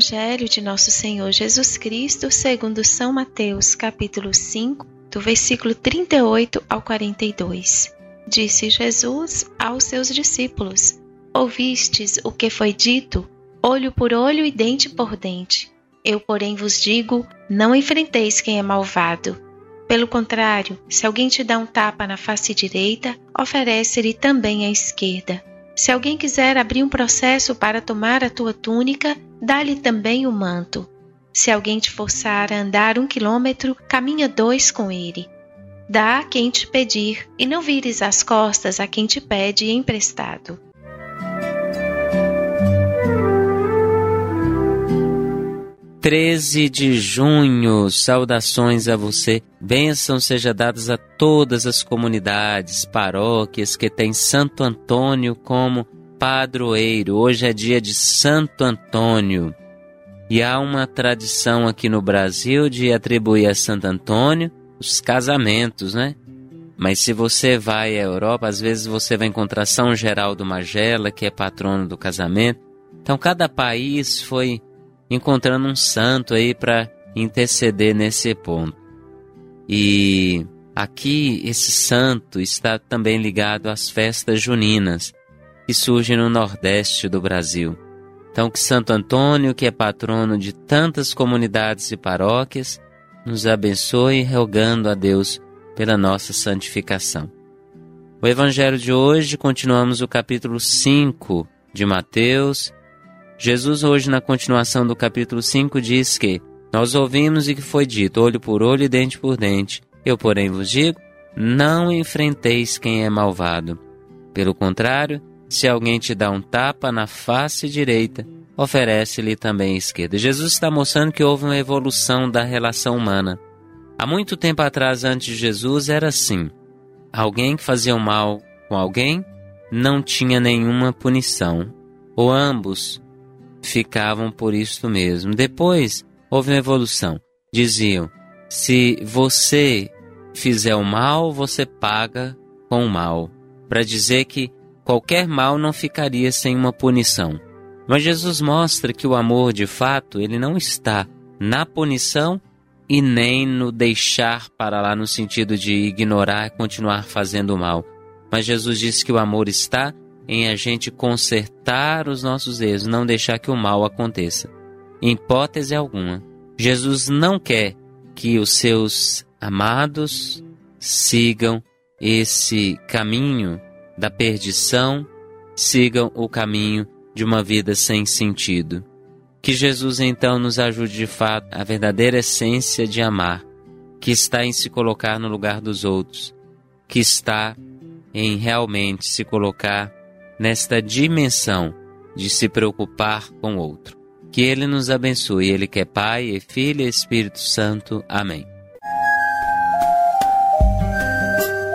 Evangelho de Nosso Senhor Jesus Cristo, segundo São Mateus, capítulo 5, do versículo 38 ao 42. Disse Jesus aos seus discípulos: Ouvistes o que foi dito, olho por olho e dente por dente. Eu, porém, vos digo: não enfrenteis quem é malvado. Pelo contrário, se alguém te dá um tapa na face direita, oferece-lhe também a esquerda. Se alguém quiser abrir um processo para tomar a tua túnica, dá-lhe também o manto. Se alguém te forçar a andar um quilômetro, caminha dois com ele. Dá a quem te pedir, e não vires as costas a quem te pede emprestado. 13 de junho, saudações a você. Bênçãos seja dadas a todas as comunidades, paróquias que têm Santo Antônio como padroeiro. Hoje é dia de Santo Antônio. E há uma tradição aqui no Brasil de atribuir a Santo Antônio os casamentos, né? Mas se você vai à Europa, às vezes você vai encontrar São Geraldo Magela, que é patrono do casamento. Então cada país foi encontrando um santo aí para interceder nesse ponto. E aqui esse santo está também ligado às festas juninas que surgem no nordeste do Brasil. Então que Santo Antônio, que é patrono de tantas comunidades e paróquias, nos abençoe rogando a Deus pela nossa santificação. O evangelho de hoje continuamos o capítulo 5 de Mateus, Jesus, hoje, na continuação do capítulo 5, diz que nós ouvimos e que foi dito, olho por olho e dente por dente. Eu, porém, vos digo: não enfrenteis quem é malvado. Pelo contrário, se alguém te dá um tapa na face direita, oferece-lhe também a esquerda. Jesus está mostrando que houve uma evolução da relação humana. Há muito tempo atrás, antes de Jesus, era assim: alguém que fazia o mal com alguém não tinha nenhuma punição, ou ambos ficavam por isto mesmo. Depois houve uma evolução. Diziam: se você fizer o mal, você paga com o mal. Para dizer que qualquer mal não ficaria sem uma punição. Mas Jesus mostra que o amor, de fato, ele não está na punição e nem no deixar para lá no sentido de ignorar e continuar fazendo mal. Mas Jesus diz que o amor está em a gente consertar os nossos erros, não deixar que o mal aconteça. Em hipótese alguma, Jesus não quer que os seus amados sigam esse caminho da perdição, sigam o caminho de uma vida sem sentido. Que Jesus então nos ajude de fato a verdadeira essência de amar, que está em se colocar no lugar dos outros, que está em realmente se colocar nesta dimensão de se preocupar com o outro. Que Ele nos abençoe, Ele que é Pai, e Filho e Espírito Santo. Amém.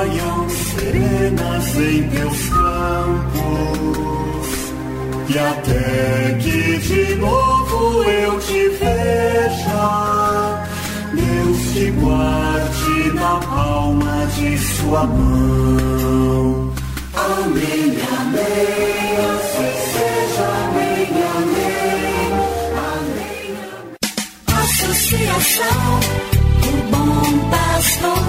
caiam serenas em teus campos, e até que de novo eu te veja, Deus te guarde na palma de sua mão. Amém, amém, assim seja, amém, amém, amém. Associação do Bom Pastor.